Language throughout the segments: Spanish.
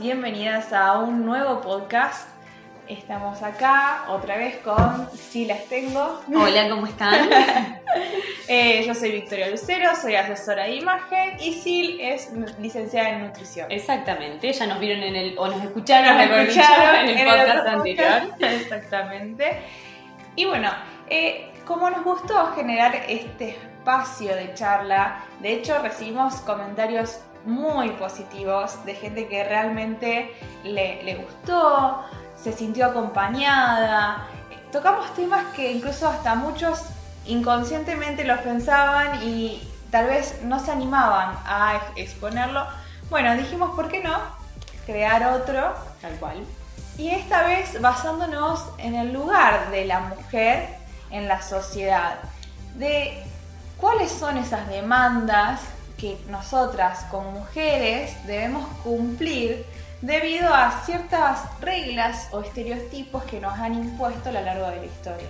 Bienvenidas a un nuevo podcast. Estamos acá otra vez con Si las tengo. Hola, ¿cómo están? Eh, yo soy Victoria Lucero, soy asesora de imagen y Sil es licenciada en nutrición. Exactamente, ya nos vieron en el, o nos escucharon, Nos en el en podcast anterior. Exactamente. Y bueno, eh, como nos gustó generar este espacio de charla, de hecho recibimos comentarios muy positivos de gente que realmente le, le gustó, se sintió acompañada. Tocamos temas que incluso hasta muchos inconscientemente los pensaban y tal vez no se animaban a ex- exponerlo. Bueno, dijimos, ¿por qué no? Crear otro Tal cual. y esta vez basándonos en el lugar de la mujer en la sociedad, de cuáles son esas demandas que nosotras como mujeres debemos cumplir debido a ciertas reglas o estereotipos que nos han impuesto a lo largo de la historia.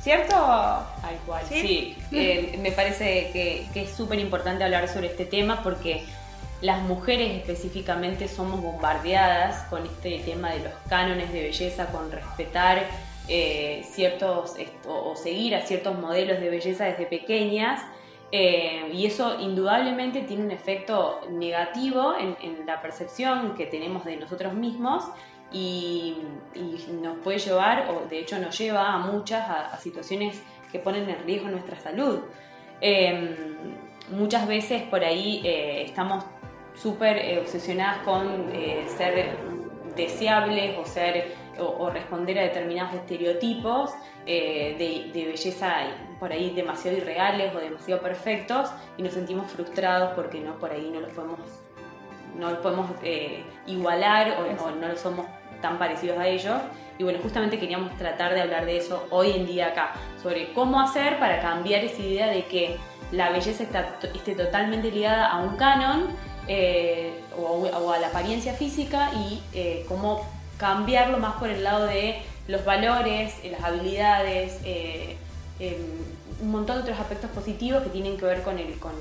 ¿Cierto? Tal cual, ¿Sí? sí. Eh, me parece que, que es súper importante hablar sobre este tema porque las mujeres específicamente somos bombardeadas con este tema de los cánones de belleza, con respetar eh, ciertos o seguir a ciertos modelos de belleza desde pequeñas. Eh, y eso indudablemente tiene un efecto negativo en, la percepción que tenemos de nosotros mismos y, nos puede llevar, o de hecho nos lleva a muchas, a, situaciones que ponen en riesgo nuestra salud. Eh, muchas veces por ahí eh, estamos súper eh, obsesionadas con ser deseables o ser o, responder a determinados estereotipos eh, de, belleza por ahí demasiado irreales o demasiado perfectos y nos sentimos frustrados porque no por ahí no los podemos no los podemos eh, igualar o, o no somos tan parecidos a ellos. Y bueno, justamente queríamos tratar de hablar de eso hoy en día acá, sobre cómo hacer para cambiar esa idea de que la belleza está, esté totalmente ligada a un canon eh, o, a la apariencia física y cómo cambiarlo más por el lado de los valores, eh, las habilidades, eh, eh, un montón de otros aspectos positivos que tienen que ver con el, con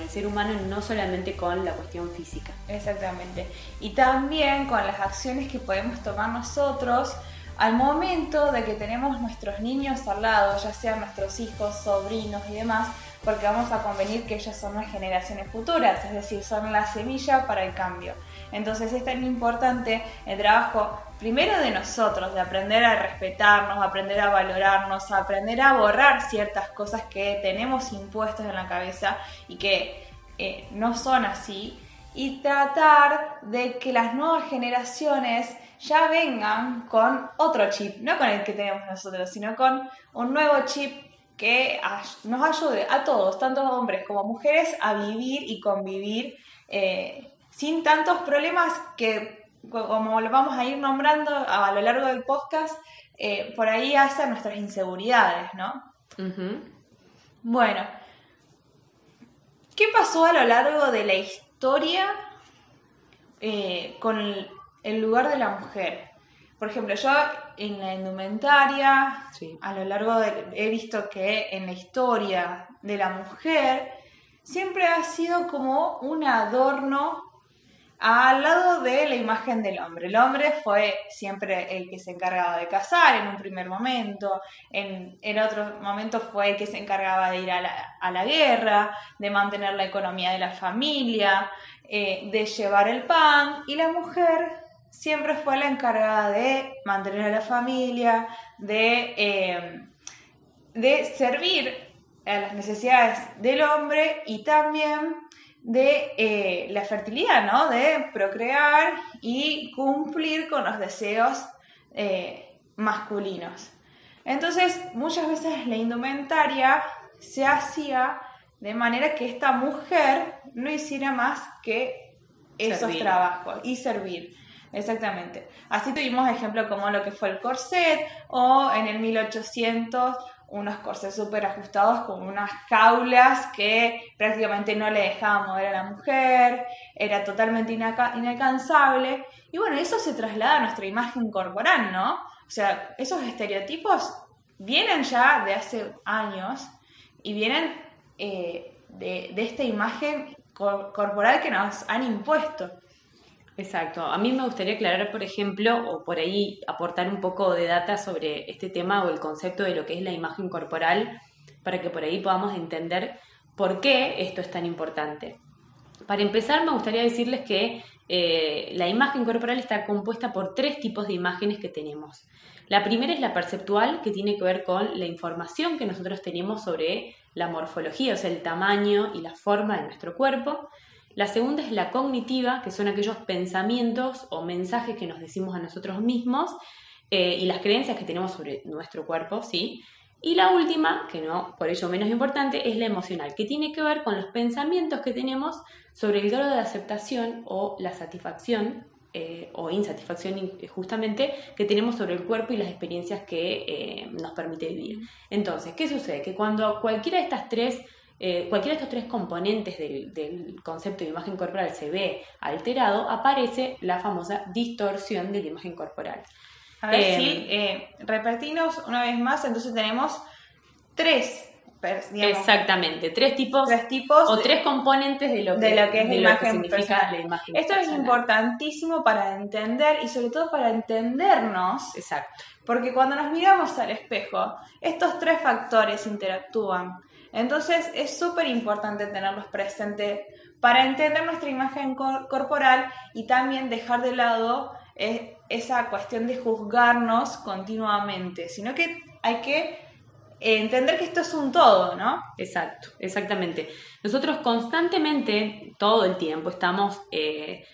el ser humano, no solamente con la cuestión física. Exactamente. Y también con las acciones que podemos tomar nosotros al momento de que tenemos nuestros niños al lado, ya sean nuestros hijos, sobrinos y demás, porque vamos a convenir que ellos son las generaciones futuras, es decir, son la semilla para el cambio. Entonces es tan importante el trabajo primero de nosotros, de aprender a respetarnos, aprender a valorarnos, aprender a borrar ciertas cosas que tenemos impuestas en la cabeza y que eh, no son así, y tratar de que las nuevas generaciones ya vengan con otro chip, no con el que tenemos nosotros, sino con un nuevo chip que nos ayude a todos, tanto hombres como mujeres, a vivir y convivir eh, sin tantos problemas que, co- como lo vamos a ir nombrando a lo largo del podcast, eh, por ahí hacen nuestras inseguridades, ¿no? Bueno, ¿qué pasó a lo largo de la historia eh, con el, el lugar de la mujer? Por ejemplo, yo en la indumentaria, Sí. a lo largo de, he visto que en la historia de la mujer siempre ha sido como un adorno al lado de la imagen del hombre. El hombre fue siempre el que se encargaba de cazar en un primer momento, en, en otro momento fue el que se encargaba de ir a la, a la guerra, de mantener la economía de la familia, eh, de llevar el pan, y la mujer siempre fue la encargada de mantener a la familia, de, eh, de servir a las necesidades del hombre y también de eh, la fertilidad, ¿no? De procrear y cumplir con los deseos eh, masculinos. Entonces, muchas veces la indumentaria se hacía de manera que esta mujer no hiciera más que esos Servir. trabajos y servir. Exactamente. Así tuvimos ejemplo como lo que fue el corset o en el 1800 unos corsés súper ajustados con unas jaulas que prácticamente no le dejaban mover a la mujer, era totalmente inaca- inalcanzable. Y bueno, eso se traslada a nuestra imagen corporal, ¿no? O sea, esos estereotipos vienen ya de hace años y vienen eh, de, de esta imagen cor- corporal que nos han impuesto. Exacto. A mí me gustaría aclarar, por ejemplo, o por ahí aportar un poco de data sobre este tema o el concepto de lo que es la imagen corporal, para que por ahí podamos entender por qué esto es tan importante. Para empezar, me gustaría decirles que eh, la imagen corporal está compuesta por tres tipos de imágenes que tenemos. La primera es la perceptual, que tiene que ver con la información que nosotros tenemos sobre la morfología, o sea, el tamaño y la forma de nuestro cuerpo. La segunda es la cognitiva, que son aquellos pensamientos o mensajes que nos decimos a nosotros mismos eh, y las creencias que tenemos sobre nuestro cuerpo, ¿sí? Y la última, que no por ello menos importante, es la emocional, que tiene que ver con los pensamientos que tenemos sobre el grado de aceptación o la satisfacción eh, o insatisfacción eh, justamente que tenemos sobre el cuerpo y las experiencias que nos permite vivir. Entonces, ¿qué sucede? Que cuando cualquiera de estas tres eh, cualquiera de estos tres componentes del, concepto de imagen corporal se ve alterado, aparece la famosa distorsión de la imagen corporal. A ver si em, eh, repetimos una vez más, entonces tenemos tres Exactamente, tres tipos, tres tipos o tres componentes de lo que, es la imagen, la imagen Esto es importantísimo para entender y sobre todo para entendernos. Exacto. Porque cuando nos miramos al espejo, estos tres factores interactúan. Entonces es súper importante tenerlos presentes para entender nuestra imagen corporal y también dejar de lado eh, esa cuestión de juzgarnos continuamente, sino que hay que entender que esto es un todo, ¿no? Exacto, exactamente. Nosotros constantemente, todo el tiempo, estamos eh,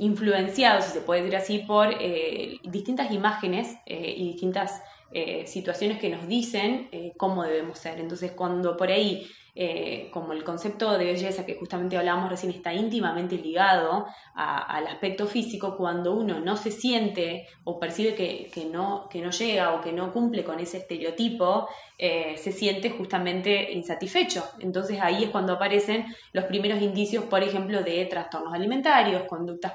influenciados, si se puede decir así, por eh, distintas imágenes y distintas eh, situaciones que nos dicen eh, cómo debemos ser. Entonces, cuando por ahí, eh, como el concepto de belleza que justamente hablábamos recién está íntimamente ligado al aspecto físico, cuando uno no se siente o percibe que, no, que no llega o que no cumple con ese estereotipo, se siente justamente insatisfecho. Entonces ahí es cuando aparecen los primeros indicios, por ejemplo, de trastornos alimentarios, conductas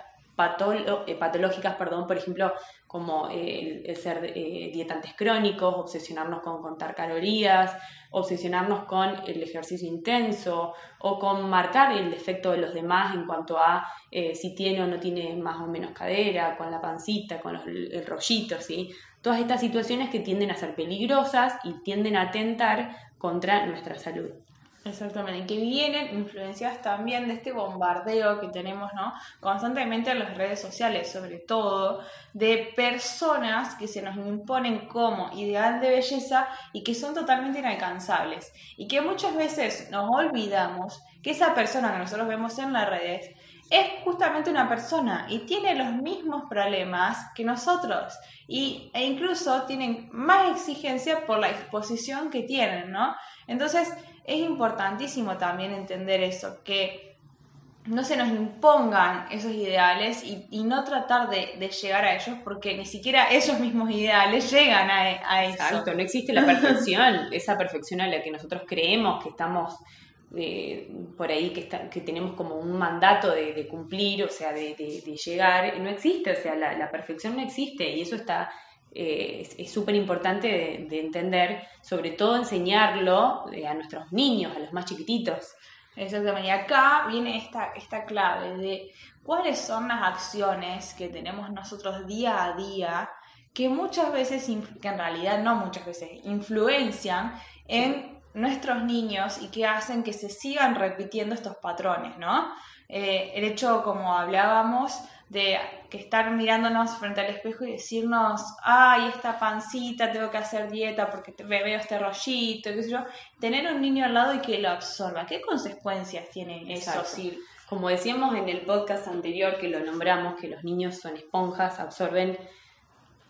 patológicas, perdón, por ejemplo, como eh, el, ser eh, dietantes crónicos, obsesionarnos con contar calorías, obsesionarnos con el ejercicio intenso o con marcar el defecto de los demás en cuanto a si tiene o no tiene más o menos cadera, con la pancita, con el rollito, ¿sí? Todas estas situaciones que tienden a ser peligrosas y tienden a atentar contra nuestra salud. Exactamente, que vienen influenciadas también de este bombardeo que tenemos ¿no? constantemente en las redes sociales, sobre todo de personas que se nos imponen como ideal de belleza y que son totalmente inalcanzables. Y que muchas veces nos olvidamos que esa persona que nosotros vemos en las redes es justamente una persona y tiene los mismos problemas que nosotros y, e incluso tienen más exigencia por la exposición que tienen, ¿no? Entonces, es importantísimo también entender eso, que no se nos impongan esos ideales y, no tratar de, llegar a ellos porque ni siquiera esos mismos ideales llegan a, eso. Exacto, no existe la perfección, esa perfección a la que nosotros creemos que estamos eh, por ahí, que, que tenemos como un mandato de, cumplir, o sea, de, llegar, no existe, o sea, la perfección no existe y eso está eh, es súper importante de, entender, sobre todo enseñarlo eh, a nuestros niños, a los más chiquititos. Exactamente, y acá viene esta, esta clave de cuáles son las acciones que tenemos nosotros día a día que muchas veces, que en realidad no muchas veces, influencian en nuestros niños y que hacen que se sigan repitiendo estos patrones, ¿no? Eh, el hecho, como hablábamos, de que estar mirándonos frente al espejo y decirnos, ay, esta pancita, tengo que hacer dieta porque me veo este rollito, qué sé yo, tener un niño al lado y que lo absorba. ¿Qué consecuencias tiene eso? como decíamos en el podcast anterior que lo nombramos, que los niños son esponjas, absorben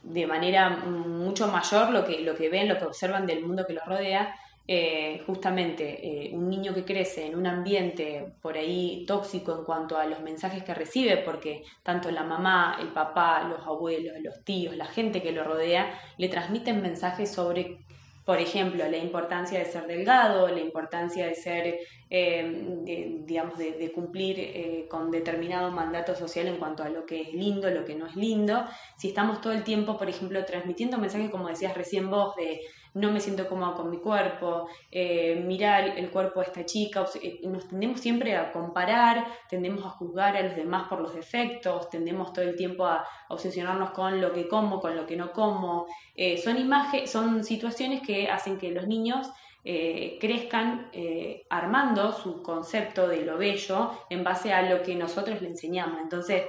de manera mucho mayor lo que, lo que ven, lo que observan del mundo que los rodea, eh, justamente eh, un niño que crece en un ambiente por ahí tóxico en cuanto a los mensajes que recibe, porque tanto la mamá, el papá, los abuelos, los tíos, la gente que lo rodea, le transmiten mensajes sobre, por ejemplo, la importancia de ser delgado, la importancia de ser, eh, digamos, de, cumplir con determinado mandato social en cuanto a lo que es lindo, lo que no es lindo. Si estamos todo el tiempo, por ejemplo, transmitiendo mensajes, como decías recién vos, de no me siento cómoda con mi cuerpo, eh, mirar el cuerpo de esta chica, eh, nos tendemos siempre a comparar, tendemos a juzgar a los demás por los defectos, tendemos todo el tiempo a, obsesionarnos con lo que como, con lo que no como. Eh, son son situaciones que hacen que los niños crezcan armando su concepto de lo bello en base a lo que nosotros le enseñamos. Entonces,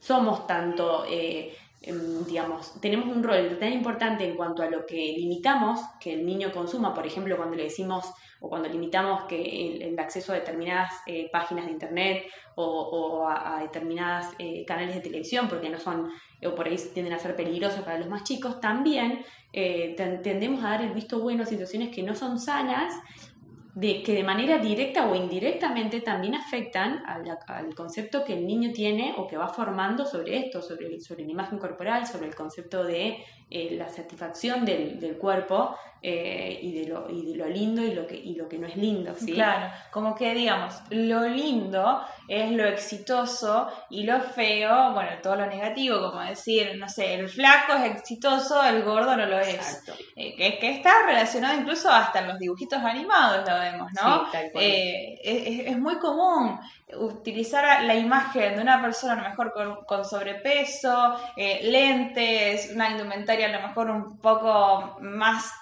somos tanto digamos, tenemos un rol tan importante en cuanto a lo que limitamos que el niño consuma, por ejemplo, cuando le decimos o cuando limitamos que el, acceso a determinadas eh, páginas de internet o, a, determinadas eh, canales de televisión, porque no son, o por ahí tienden a ser peligrosos para los más chicos, también eh, tendemos a dar el visto bueno a situaciones que no son sanas de, que de manera directa o indirectamente también afectan al, concepto que el niño tiene o que va formando sobre esto, sobre, sobre la imagen corporal, sobre el concepto de eh, la satisfacción del, del cuerpo eh, y, de lo, y de lo lindo y lo que, y lo que no es lindo. ¿sí? Claro, como que digamos, lo lindo es lo exitoso y lo feo, bueno, todo lo negativo, como decir, no sé, el flaco es exitoso, el gordo no lo es. Eh, que, que, está relacionado incluso hasta en los dibujitos animados, lo vemos, ¿no? Eh, es, es, muy común utilizar la imagen de una persona a lo mejor con, con sobrepeso, lentes, una indumentaria a lo mejor un poco más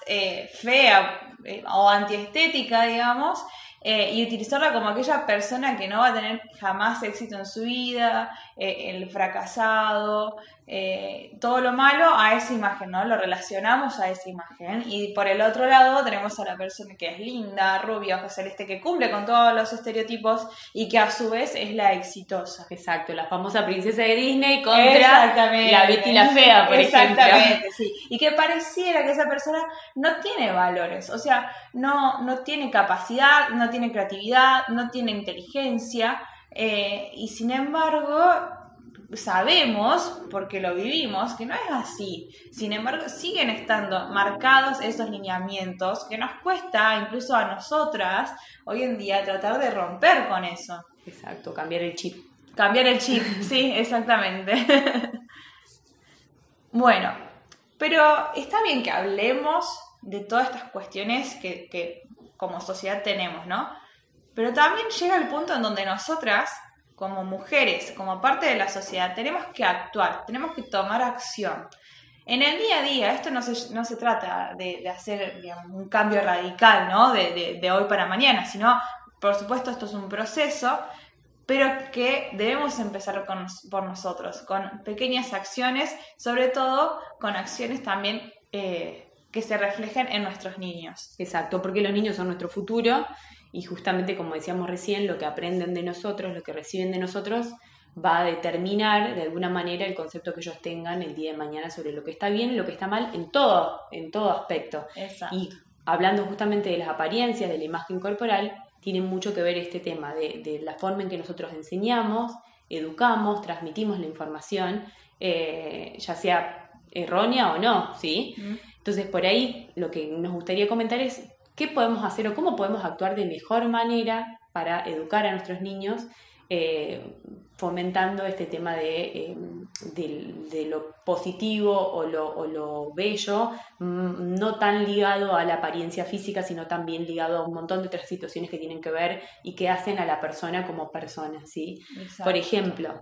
fea eh, o antiestética, digamos, eh, y utilizarla como aquella persona que no va a tener jamás éxito en su vida, eh, el fracasado, eh, todo lo malo a esa imagen, ¿no? Lo relacionamos a esa imagen. Y por el otro lado tenemos a la persona que es linda, rubia, ojo celeste, que cumple con todos los estereotipos y que a su vez es la exitosa. Exacto, la famosa princesa de Disney contra la Betty la Fea, por Exactamente, sí. Y que pareciera que esa persona no tiene valores, o sea, no, no tiene capacidad, no tiene creatividad, no tiene inteligencia. Eh, y sin embargo, sabemos, porque lo vivimos, que no es así. Sin embargo, siguen estando marcados esos lineamientos que nos cuesta, incluso a nosotras, hoy en día tratar de romper con eso. Exacto, cambiar el chip. Cambiar el chip, sí, exactamente. bueno, pero está bien que hablemos de todas estas cuestiones que, que como sociedad tenemos, ¿no? Pero también llega el punto en donde nosotras como mujeres, como parte de la sociedad, tenemos que actuar, tenemos que tomar acción. En el día a día, esto no se, no se trata de, hacer un cambio radical, ¿no? De, de, hoy para mañana, sino, por supuesto, esto es un proceso, pero que debemos empezar con, por nosotros, con pequeñas acciones, sobre todo con acciones también eh, que se reflejen en nuestros niños. Exacto, porque los niños son nuestro futuro y justamente como decíamos recién, lo que aprenden de nosotros, lo que reciben de nosotros, va a determinar de alguna manera el concepto que ellos tengan el día de mañana sobre lo que está bien y lo que está mal en todo, en todo aspecto. Y hablando justamente de las apariencias, de la imagen corporal, tiene mucho que ver este tema de, la forma en que nosotros enseñamos, educamos, transmitimos la información, eh, ya sea errónea o no, ¿sí? Entonces, por ahí lo que nos gustaría comentar es qué podemos hacer o cómo podemos actuar de mejor manera para educar a nuestros niños, eh, fomentando este tema eh, de, lo positivo o lo, bello, mm, no tan ligado a la apariencia física, sino también ligado a un montón de otras situaciones que tienen que ver y que hacen a la persona como persona. ¿sí? Por ejemplo,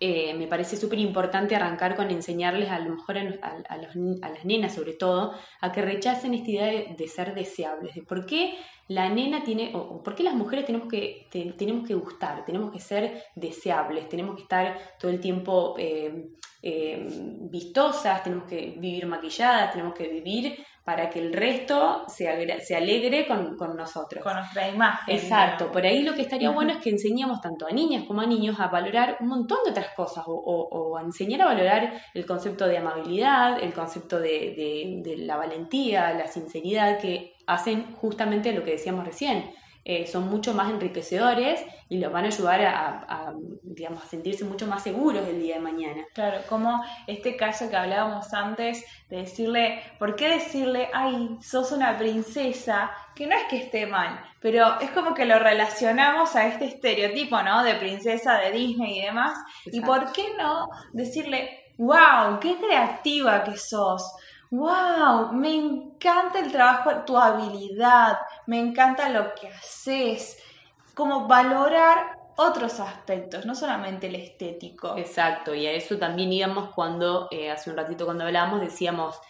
eh, me parece súper importante arrancar con enseñarles a lo mejor a, las nenas sobre todo a que rechacen esta idea de, ser deseables, de por qué la nena tiene, o, por qué las mujeres tenemos que, tenemos que gustar, tenemos que ser deseables, tenemos que estar todo el tiempo eh, eh, vistosas, tenemos que vivir maquilladas, tenemos que vivir para que el resto se, se alegre con, nosotros. Con nuestra imagen. Exacto, por ahí lo que estaría bueno es que enseñemos tanto a niñas como a niños a valorar un montón de otras cosas o, a enseñar a valorar el concepto de amabilidad, el concepto de, de la valentía, la sinceridad que hacen justamente lo que decíamos recién eh, son mucho más enriquecedores y los van a ayudar a, digamos, a sentirse mucho más seguros el día de mañana. Claro, como este caso que hablábamos antes de decirle, ¿por qué decirle, ay, sos una princesa? Que no es que esté mal, pero es como que lo relacionamos a este estereotipo, ¿no? De princesa de Disney y demás. ¿Y por qué no decirle, wow, qué creativa que sos? Wow, me encanta el trabajo, tu habilidad, me encanta lo que haces, como valorar otros aspectos, no solamente el estético. Exacto, y a eso también íbamos cuando, eh, hace un ratito cuando hablábamos, decíamos,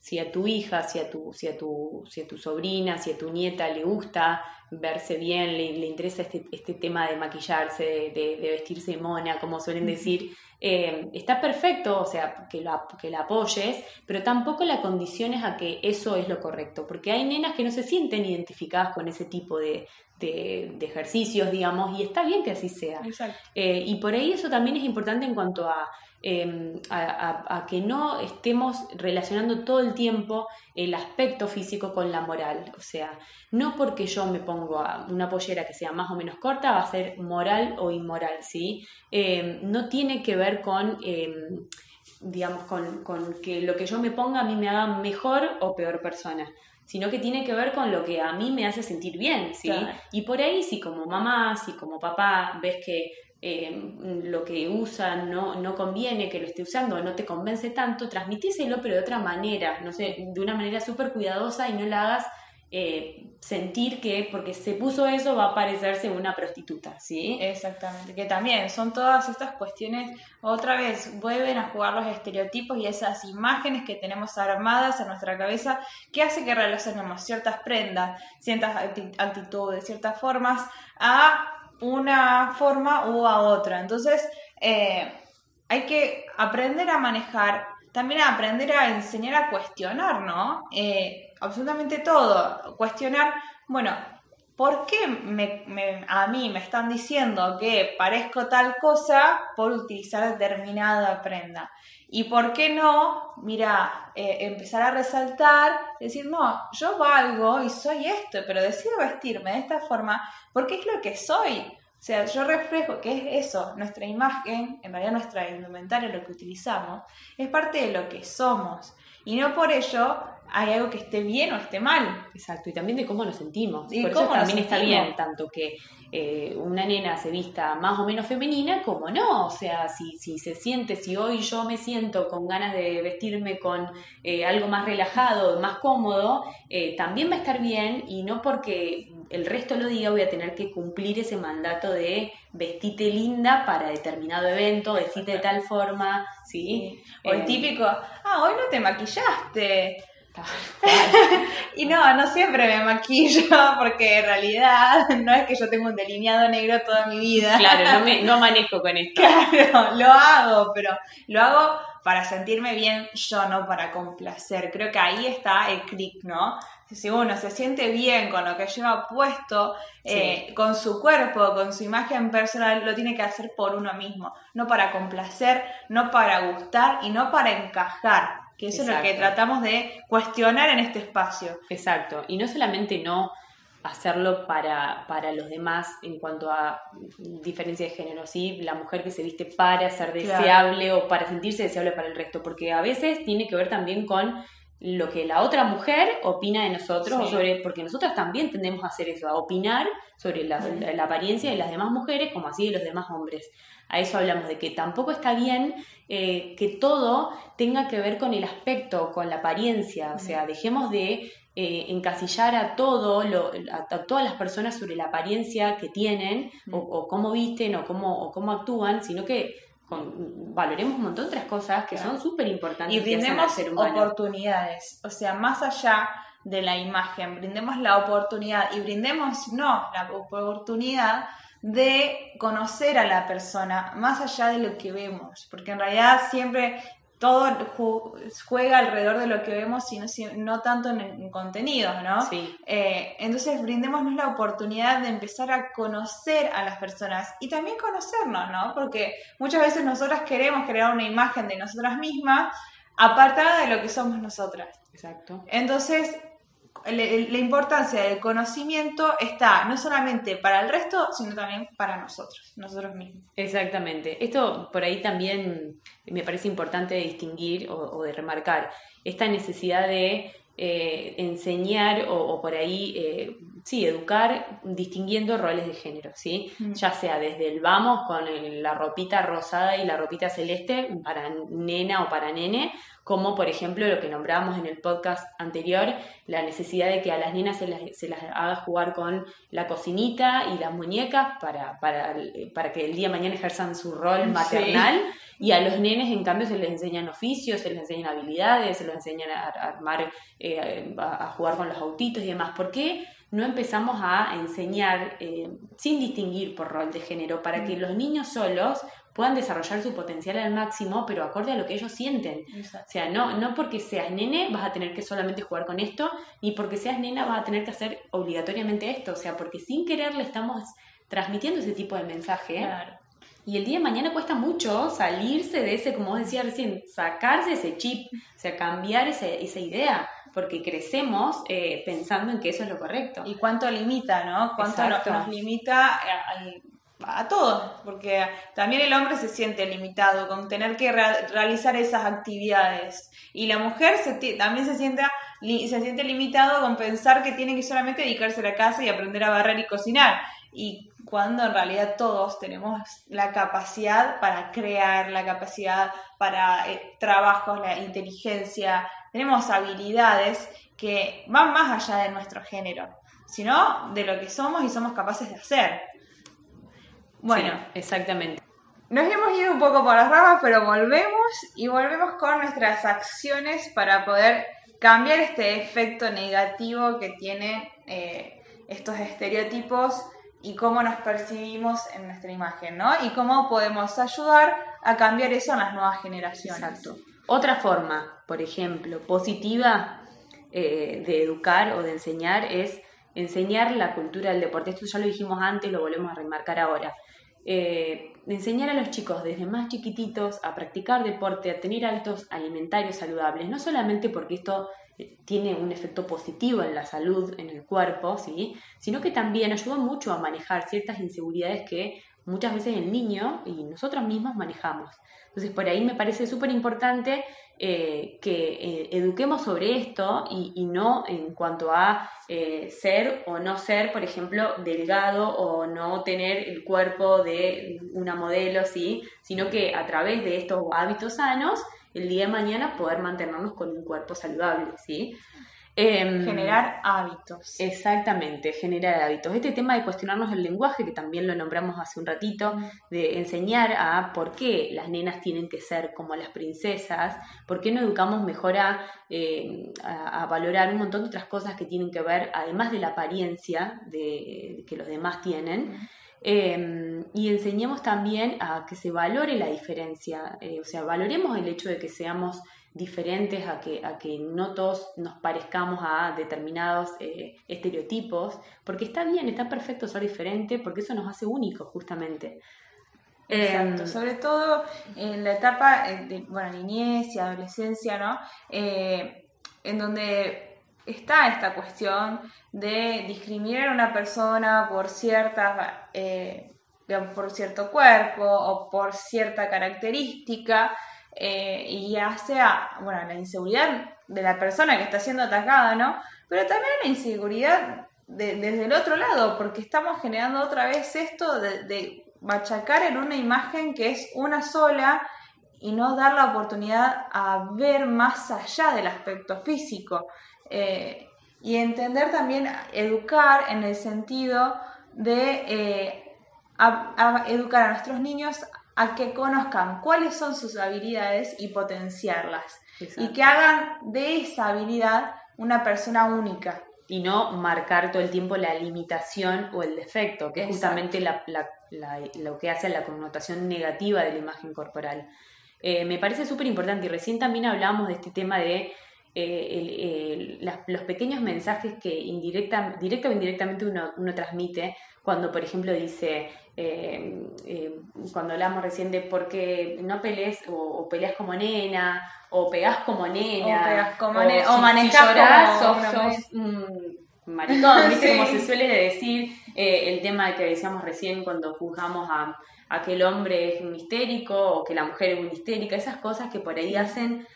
si a tu hija, si a tu, si a tu, si a tu sobrina, si a tu nieta le gusta verse bien, le, interesa este, este, tema de maquillarse, de, vestirse mona, como suelen decir, eh, está perfecto, o sea, que la, que la apoyes, pero tampoco la condiciones a que eso es lo correcto, porque hay nenas que no se sienten identificadas con ese tipo de, de, ejercicios, digamos, y está bien que así sea. Eh, y por ahí eso también es importante en cuanto em, a, a, que no estemos relacionando todo el tiempo el aspecto físico con la moral. O sea, no porque yo me pongo una pollera que sea más o menos corta va a ser moral o inmoral, ¿sí? Em, no tiene que ver con em, digamos, con, con, que lo que yo me ponga a mí me haga mejor o peor persona sino que tiene que ver con lo que a mí me hace sentir bien, ¿sí? Y por ahí, si como mamá, si como papá ves que eh, lo que usan no, no conviene, que lo esté usando, no te convence tanto, transmitíselo, pero de otra manera, no sé, de una manera súper cuidadosa y no la hagas eh, sentir que porque se puso eso va a parecerse una prostituta, ¿sí? Exactamente, que también son todas estas cuestiones, otra vez, vuelven a jugar los estereotipos y esas imágenes que tenemos armadas en nuestra cabeza que hace que relacionemos ciertas prendas, ciertas actitudes, ciertas formas a una forma u a otra. Entonces, eh, hay que aprender a manejar, también aprender a enseñar a cuestionar, ¿no? Eh, absolutamente todo, cuestionar, bueno, ¿por qué me, a mí me están diciendo que parezco tal cosa por utilizar determinada prenda? ¿Y por qué no, mira, eh, empezar a resaltar, decir, no, yo valgo y soy esto, pero decido vestirme de esta forma porque es lo que soy? O sea, yo reflejo que es eso, nuestra imagen, en realidad nuestra indumentaria, lo que utilizamos, es parte de lo que somos. Y no por ello hay algo que esté bien o esté mal. Exacto, y también de cómo nos sentimos. Y Por eso también está bien, tanto que eh, una nena se vista más o menos femenina, como no. O sea, si, si se siente, si hoy yo me siento con ganas de vestirme con eh, algo más relajado, más cómodo, eh, también va a estar bien y no porque el resto lo diga voy a tener que cumplir ese mandato de vestite linda para determinado evento, vestite de tal forma, ¿sí? O el típico, ah, hoy no te maquillaste y no, no siempre me maquillo porque en realidad no es que yo tenga un delineado negro toda mi vida. Claro, no, me, no manejo con esto. Claro, lo hago, pero lo hago para sentirme bien yo, no para complacer. Creo que ahí está el clic, ¿no? Si uno se siente bien con lo que lleva puesto, eh, con su cuerpo, con su imagen personal, lo tiene que hacer por uno mismo, no para complacer, no para gustar y no para encajar que eso es lo que tratamos de cuestionar en este espacio. Exacto, y no solamente no hacerlo para, para los demás en cuanto a diferencia de género, ¿sí? La mujer que se viste para ser deseable o para sentirse deseable para el resto, porque a veces tiene que ver también con lo que la otra mujer opina de nosotros, sobre, porque nosotras también tendemos a hacer eso, a opinar sobre la, la, apariencia de las demás mujeres como así de los demás hombres. A eso hablamos de que tampoco está bien eh, que todo tenga que ver con el aspecto, con la apariencia, o sea, dejemos de eh, encasillar a todo, a, todas las personas sobre la apariencia que tienen, o, cómo visten, o cómo, o cómo actúan, sino que valoremos un montón de otras cosas que son súper importantes. Y brindemos oportunidades, o sea, más allá de la imagen, brindemos la oportunidad y brindemos, no, la oportunidad de conocer a la persona, más allá de lo que vemos, porque en realidad siempre todo juega alrededor de lo que vemos y no, no tanto en, contenidos, ¿no? Sí. Eh, entonces brindémonos la oportunidad de empezar a conocer a las personas y también conocernos, ¿no? Porque muchas veces nosotras queremos crear una imagen de nosotras mismas apartada de lo que somos nosotras. Exacto. Entonces, la importancia del conocimiento está no solamente para el resto, sino también para nosotros, nosotros mismos. Exactamente. Esto por ahí también me parece importante distinguir o, de remarcar esta necesidad de eh, enseñar o, por ahí, eh, sí, educar distinguiendo roles de género, ¿sí? Mm. Ya sea desde el vamos con la ropita rosada y la ropita celeste para nena o para nene, como por ejemplo lo que nombrábamos en el podcast anterior, la necesidad de que a las nenas se las, se las haga jugar con la cocinita y las muñecas para, para, para que el día de mañana ejerzan su rol maternal. Y a los nenes, en cambio, se les enseñan oficios, se les enseñan habilidades, se les enseñan a, armar, eh, a, jugar con los autitos y demás. ¿Por qué no empezamos a enseñar eh, sin distinguir por rol de género para que mm. los niños solos puedan desarrollar su potencial al máximo, pero acorde a lo que ellos sienten. O sea, no, no porque seas nene vas a tener que solamente jugar con esto, ni porque seas nena vas a tener que hacer obligatoriamente esto. O sea, porque sin querer le estamos transmitiendo ese tipo de mensaje. Y el día de mañana cuesta mucho salirse de ese, como vos decías recién, sacarse ese chip, o sea, cambiar ese, esa idea, porque crecemos eh, pensando en que eso es lo correcto. Y cuánto limita, ¿no? Cuánto nos, limita al a todos, porque también el hombre se siente limitado con tener que realizar esas actividades y la mujer se también se siente, se siente limitado con pensar que tiene que solamente dedicarse a la casa y aprender a barrer y cocinar y cuando en realidad todos tenemos la capacidad para crear, la capacidad para eh, trabajos, la inteligencia, tenemos habilidades que van más allá de nuestro género, sino de lo que somos y somos capaces de hacer. Bueno, exactamente. Nos hemos ido un poco por las ramas, pero volvemos y volvemos con nuestras acciones para poder cambiar este efecto negativo que tienen eh, estos estereotipos y cómo nos percibimos en nuestra imagen, ¿no? Y cómo podemos ayudar a cambiar eso en las nuevas generaciones. Exacto. Otra forma, por ejemplo, positiva eh, de educar o de enseñar es enseñar la cultura del deporte. Esto ya lo dijimos antes, lo volvemos a remarcar ahora. Eh, enseñar a los chicos desde más chiquititos a practicar deporte, a tener hábitos alimentarios saludables, no solamente porque esto eh, tiene un efecto positivo en la salud, en el cuerpo, ¿sí? sino que también ayuda mucho a manejar ciertas inseguridades que muchas veces el niño y nosotros mismos manejamos. Entonces, por ahí me parece súper importante eh, que eh, eduquemos sobre esto y, no en cuanto a eh, ser o no ser, por ejemplo, delgado o no tener el cuerpo de una modelo, ¿sí? sino que a través de estos hábitos sanos, el día de mañana poder mantenernos con un cuerpo saludable. ¿sí? Em, generar hábitos. Exactamente, generar hábitos. Este tema de cuestionarnos el lenguaje, que también lo nombramos hace un ratito, de enseñar a por qué las nenas tienen que ser como las princesas, por qué no educamos mejor a, em, valorar un montón de otras cosas que tienen que ver, además de la apariencia de, que los demás tienen. Em, y enseñemos también a que se valore la diferencia, eh, o sea, valoremos el hecho de que seamos diferentes, a que, a que no todos nos parezcamos a determinados eh, estereotipos, porque está bien, está perfecto ser diferente, porque eso nos hace únicos justamente. Exacto, em, sobre todo en la etapa eh, de bueno, niñez y adolescencia, ¿no? Eh, en donde está esta cuestión de discriminar a una persona por ciertas por cierto cuerpo o por cierta característica eh, y hace a, bueno, la inseguridad de la persona que está siendo atacada, ¿no? Pero también la inseguridad desde el otro lado, porque estamos generando otra vez esto de, machacar en una imagen que es una sola y no dar la oportunidad a ver más allá del aspecto físico. Eh, y entender también, educar en el sentido de eh, educar a nuestros niños a que conozcan cuáles son sus habilidades y potenciarlas. Y que hagan de esa habilidad una persona única. Y no marcar todo el tiempo la limitación o el defecto, que es justamente lo que hace la connotación negativa de la imagen corporal. Eh, me parece súper importante y recién también hablamos de este tema de eh, los pequeños mensajes que indirecta, directa o indirectamente uno, uno transmite cuando, por ejemplo, dice, eh, eh, cuando hablamos recién de por qué no pelees o, peleas como nena, o pegás como nena, o, como o manejás como sos, un maricón, ¿viste? Como se suele decir, el tema que decíamos recién cuando juzgamos a, a, que el hombre es un histérico o que la mujer es un histérica, esas cosas que por ahí hacen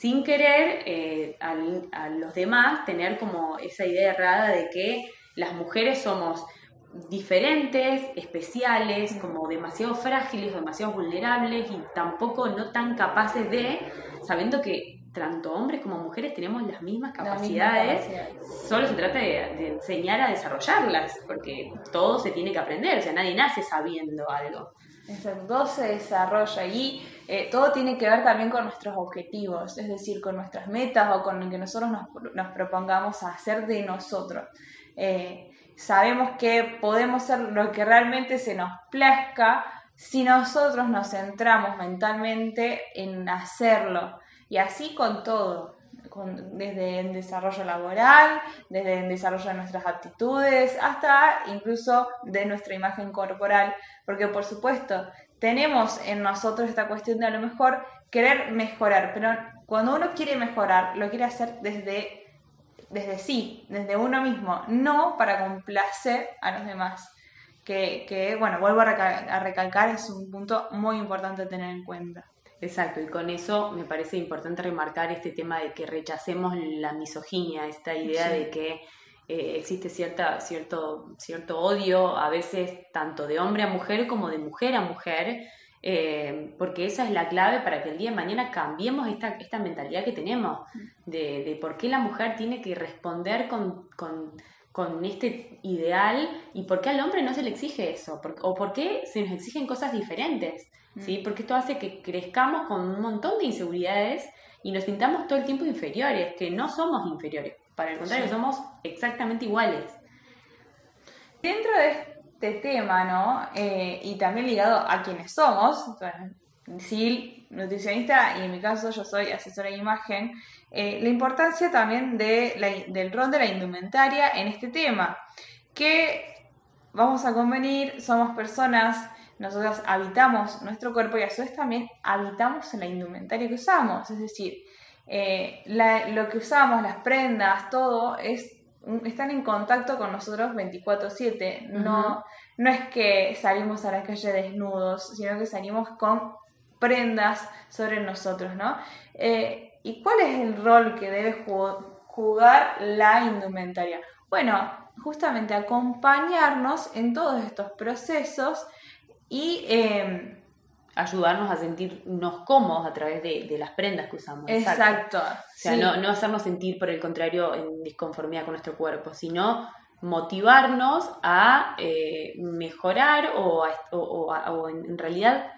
sin querer a, a los demás tener como esa idea errada de que las mujeres somos diferentes, especiales, como demasiado frágiles, demasiado vulnerables y tampoco no tan capaces de, sabiendo que tanto hombres como mujeres tenemos las mismas capacidades, solo se trata de, enseñar a desarrollarlas, porque todo se tiene que aprender, o sea, nadie nace sabiendo algo. Todo se desarrolla y eh, todo tiene que ver también con nuestros objetivos, es decir, con nuestras metas o con lo que nosotros nos, nos propongamos hacer de nosotros. Eh, sabemos que podemos ser lo que realmente se nos plazca si nosotros nos centramos mentalmente en hacerlo. Y así con todo, desde el desarrollo laboral, desde el desarrollo de nuestras aptitudes, hasta incluso de nuestra imagen corporal. Porque por supuesto, tenemos en nosotros esta cuestión de a lo mejor querer mejorar, pero cuando uno quiere mejorar, lo quiere hacer desde, desde sí, desde uno mismo, no para complacer a los demás que, bueno, vuelvo a, recalcar, es un punto muy importante a tener en cuenta. Exacto, y con eso me parece importante remarcar este tema de que rechacemos la misoginia, esta idea de que eh, existe cierta, cierto, cierto odio, a veces tanto de hombre a mujer como de mujer a mujer, eh, porque esa es la clave para que el día de mañana cambiemos esta, esta mentalidad que tenemos, de, de por qué la mujer tiene que responder con, con con este ideal y por qué al hombre no se le exige eso, o por qué se nos exigen cosas diferentes, ¿sí? Mm. Porque esto hace que crezcamos con un montón de inseguridades y nos sintamos todo el tiempo inferiores, que no somos inferiores, para el contrario, somos exactamente iguales. Dentro de este tema, ¿no? Eh, y también ligado a quienes somos, sí, nutricionista y en mi caso yo soy asesora de imagen, eh, la importancia también de del rol de la indumentaria en este tema, que vamos a convenir, somos personas, nosotros habitamos nuestro cuerpo y a su vez también habitamos en la indumentaria que usamos, es decir, eh, lo que usamos, las prendas, todo es están en contacto con nosotros 24/7. No, no es que salimos a la calle desnudos, sino que salimos con prendas sobre nosotros, ¿no? Eh, ¿Y cuál es el rol que debe jugar la indumentaria? Bueno, justamente acompañarnos en todos estos procesos y em, ayudarnos a sentirnos cómodos a través de, las prendas que usamos. Exacto. O sea, no, hacernos sentir, por el contrario, en disconformidad con nuestro cuerpo, sino motivarnos a eh, mejorar o, o en realidad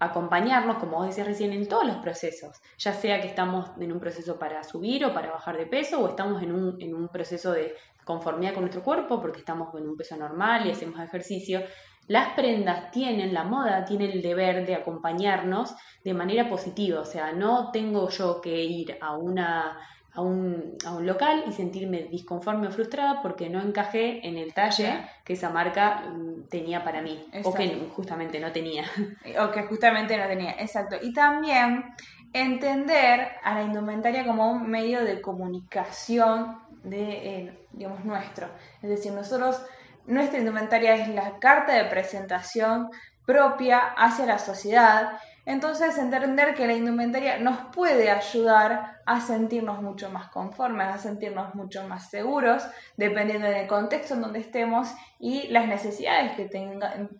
acompañarnos, como vos decías recién, en todos los procesos, ya sea que estamos en un proceso para subir o para bajar de peso, o estamos en un, en un proceso de conformidad con nuestro cuerpo, porque estamos en un peso normal y hacemos ejercicio. Las prendas tienen, la moda tiene el deber de acompañarnos de manera positiva, o sea, no tengo yo que ir a una a un, a un, local y sentirme disconforme o frustrada porque no encajé en el talle que esa marca mm, tenía para mí o que justamente no tenía. O que justamente no tenía, exacto. Y también entender a la indumentaria como un medio de comunicación de, eh, digamos, nuestro. Es decir, nosotros, nuestra indumentaria es la carta de presentación propia hacia la sociedad entonces, entender que la indumentaria nos puede ayudar a sentirnos mucho más conformes, a sentirnos mucho más seguros, dependiendo del contexto en donde estemos y las necesidades que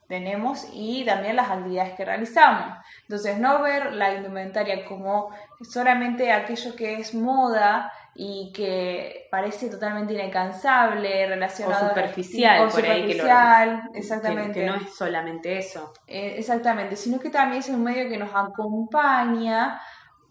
tenemos y también las actividades que realizamos. Entonces, no ver la indumentaria como solamente aquello que es moda y que parece totalmente inalcanzable, relacionado o superficial, o superficial, exactamente. Que, no es solamente eso. Eh, exactamente, sino que también es un medio que nos acompaña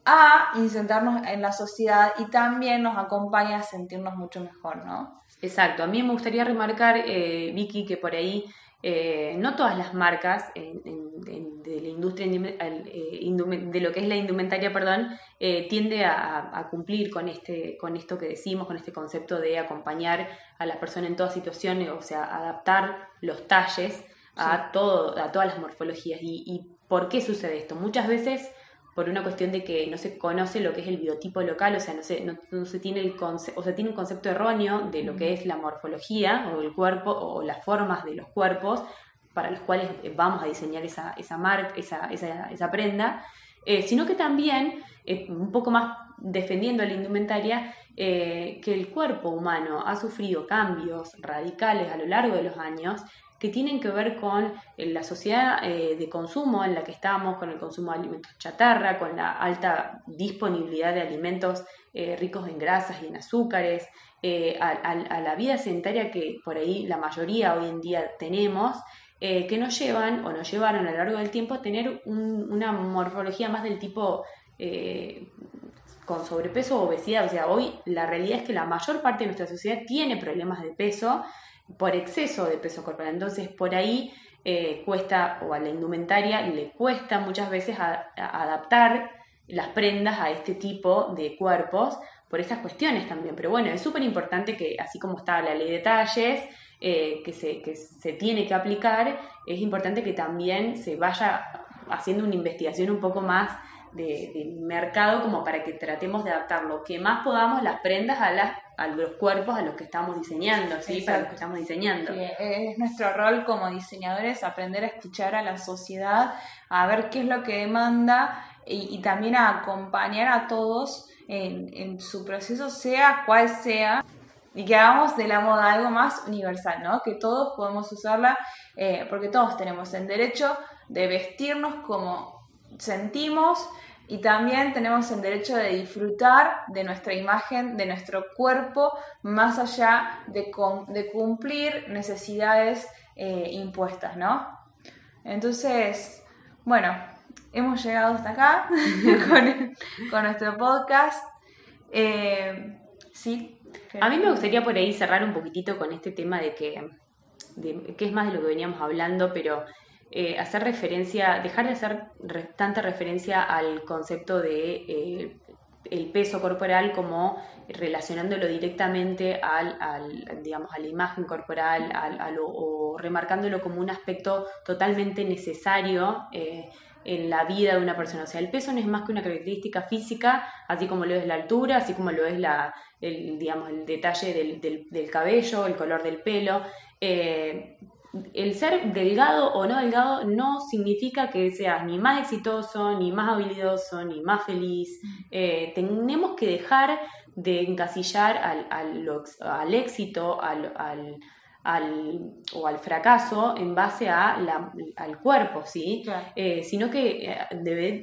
a insertarnos en la sociedad y también nos acompaña a sentirnos mucho mejor, ¿no? Exacto, a mí me gustaría remarcar, eh, Vicky, que por ahí eh, no todas las marcas de la industria eh, de lo que es la indumentaria, perdón, eh, tiende a, cumplir con este, con esto que decimos, con este concepto de acompañar a la persona en todas situaciones, o sea, adaptar los talles a todo, a todas las morfologías. ¿Y, ¿Y por qué sucede esto? Muchas veces por una cuestión de que no se conoce lo que es el biotipo local, o sea, no se, no, se tiene el o sea, tiene un concepto erróneo de lo que es la morfología o el cuerpo o las formas de los cuerpos para los cuales vamos a diseñar esa, esa marca, esa, esa, esa prenda, eh, sino que también, eh, un poco más defendiendo la indumentaria, eh, que el cuerpo humano ha sufrido cambios radicales a lo largo de los años que tienen que ver con eh, la sociedad eh, de consumo en la que estamos, con el consumo de alimentos chatarra, con la alta disponibilidad de alimentos eh, ricos en grasas y en azúcares, a, la vida sedentaria que por ahí la mayoría hoy en día tenemos, que nos llevan o nos llevaron a lo largo del tiempo a tener una morfología más del tipo con sobrepeso o obesidad. O sea, hoy la realidad es que la mayor parte de nuestra sociedad tiene problemas de peso por exceso de peso corporal. Entonces, por ahí eh, cuesta, o a la indumentaria le cuesta muchas veces adaptar las prendas a este tipo de cuerpos por estas cuestiones también. Pero bueno, es súper importante que, así como está la ley de talles, eh, que, se, que se tiene que aplicar, es importante que también se vaya haciendo una investigación un poco más de, mercado como para que tratemos de adaptar lo que más podamos las prendas a, las, a los cuerpos a los que estamos diseñando, ¿sí? Para los que estamos diseñando. es nuestro rol como diseñadores aprender a escuchar a la sociedad, a ver qué es lo que demanda y, también a acompañar a todos en, su proceso, sea cual sea y que hagamos de la moda algo más universal, ¿no? Que todos podemos usarla, eh, porque todos tenemos el derecho de vestirnos como sentimos y también tenemos el derecho de disfrutar de nuestra imagen, de nuestro cuerpo, más allá de, de cumplir necesidades eh, impuestas, ¿no? Entonces, bueno, hemos llegado hasta acá con, nuestro podcast. Eh, sí. A mí me gustaría por ahí cerrar un poquitito con este tema de que, de, que es más de lo que veníamos hablando, pero eh, hacer referencia, dejar de hacer tanta referencia al concepto de eh, el peso corporal como relacionándolo directamente al, digamos, a la imagen corporal o remarcándolo como un aspecto totalmente necesario eh, en la vida de una persona. O sea, el peso no es más que una característica física, así como lo es la altura, así como lo es la, el, digamos, el detalle del, del, cabello, el color del pelo el ser delgado o no delgado no significa que seas ni más exitoso, ni más habilidoso, ni más feliz. Eh, tenemos que dejar de encasillar al, al, éxito, al, o al fracaso en base a al cuerpo, ¿sí? Eh, sino que eh,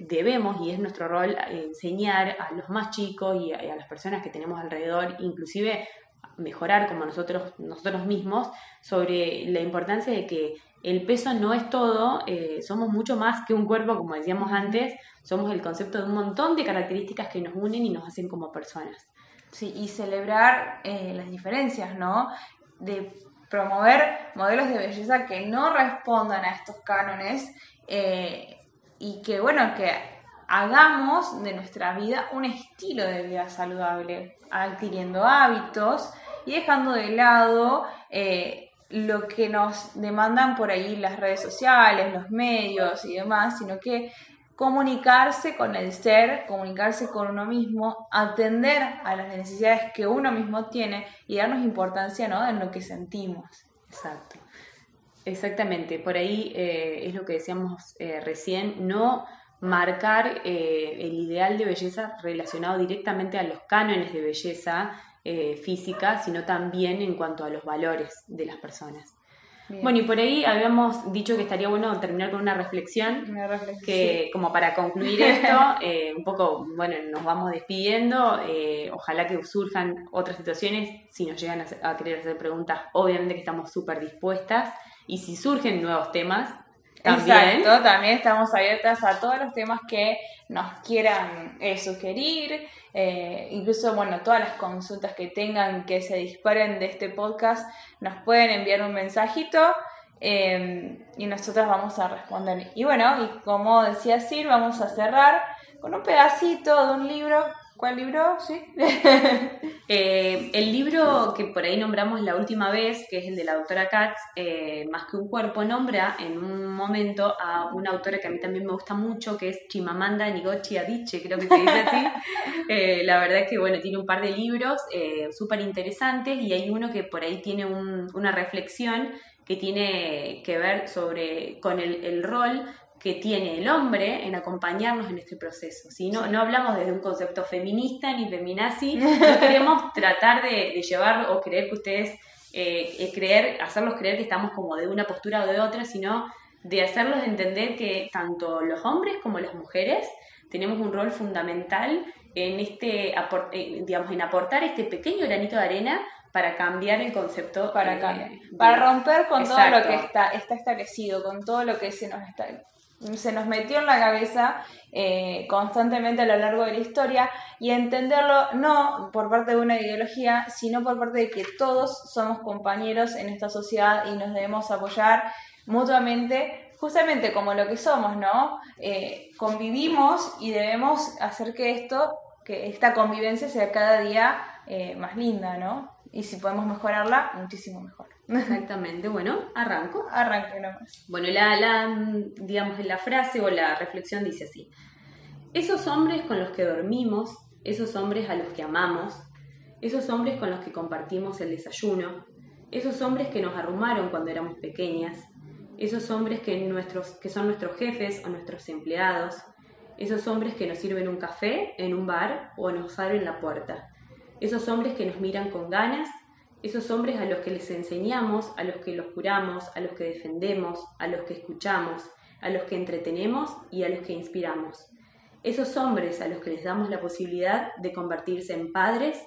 debemos, y es nuestro rol, enseñar a los más chicos y a las personas que tenemos alrededor, inclusive mejorar como nosotros, nosotros mismos sobre la importancia de que el peso no es todo, eh, somos mucho más que un cuerpo, como decíamos antes, somos el concepto de un montón de características que nos unen y nos hacen como personas. Sí, y celebrar eh, las diferencias, ¿no? De promover modelos de belleza que no respondan a estos cánones eh, y que, bueno, que hagamos de nuestra vida un estilo de vida saludable, adquiriendo hábitos y dejando de lado eh, lo que nos demandan por ahí las redes sociales, los medios y demás, sino que comunicarse con el ser, comunicarse con uno mismo, atender a las necesidades que uno mismo tiene y darnos importancia ¿no? en lo que sentimos. Exacto. Exactamente, por ahí eh, es lo que decíamos eh, recién, no marcar el ideal de belleza relacionado directamente a los cánones de belleza eh, física, sino también en cuanto a los valores de las personas. Bueno, y por ahí habíamos dicho que estaría bueno terminar con una reflexión, que como para concluir esto, eh, un poco, bueno, nos vamos despidiendo, eh, ojalá que surjan otras situaciones, si nos llegan a, a querer hacer preguntas, obviamente que estamos súper dispuestas, y si surgen nuevos temas, Exacto, también estamos abiertas a todos los temas que nos quieran eh, sugerir, eh, incluso, bueno, todas las consultas que tengan que se disparen de este podcast, nos pueden enviar un mensajito eh, y nosotros vamos a responder. Y bueno, y como decía Sir, vamos a cerrar con un pedacito de un libro ¿Cuál libro? Sí. Eh, el libro que por ahí nombramos la última vez, que es el de la doctora Katz, eh, Más que un cuerpo, nombra en un momento a una autora que a mí también me gusta mucho, que es Chimamanda Ngozi Adichie, creo que se dice así. Eh, la verdad es que, bueno, tiene un par de libros súper interesantes y hay uno que por ahí tiene una reflexión que tiene que ver sobre con el, el rol que tiene el hombre en acompañarnos en este proceso. ¿sí? No, no hablamos desde un concepto feminista ni feminazi, no queremos tratar de, llevar o creer que ustedes eh, creer, hacerlos creer que estamos como de una postura o de otra, sino de hacerlos entender que tanto los hombres como las mujeres tenemos un rol fundamental en este eh, digamos en aportar este pequeño granito de arena para cambiar el concepto para eh, para romper con todo lo que está está establecido con todo lo que se nos está se nos metió en la cabeza eh, constantemente a lo largo de la historia y entenderlo no por parte de una ideología, sino por parte de que todos somos compañeros en esta sociedad y nos debemos apoyar mutuamente, justamente como lo que somos, ¿no? Eh, convivimos y debemos hacer que esto, que esta convivencia sea cada día eh, más linda, ¿no? Y si podemos mejorarla, muchísimo mejor. Exactamente. Bueno, arranco. Arranque nomás. Bueno, la, la, digamos, la frase o la reflexión dice así. Esos hombres con los que dormimos, esos hombres a los que amamos, esos hombres con los que compartimos el desayuno, esos hombres que nos arrumaron cuando éramos pequeñas, esos hombres que, nuestros, que son nuestros jefes o nuestros empleados, esos hombres que nos sirven un café en un bar o nos abren la puerta, esos hombres que nos miran con ganas esos hombres a los que les enseñamos, a los que los curamos, a los que defendemos, a los que escuchamos, a los que entretenemos y a los que inspiramos. Esos hombres a los que les damos la posibilidad de convertirse en padres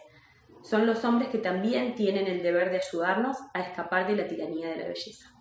son los hombres que también tienen el deber de ayudarnos a escapar de la tiranía de la belleza.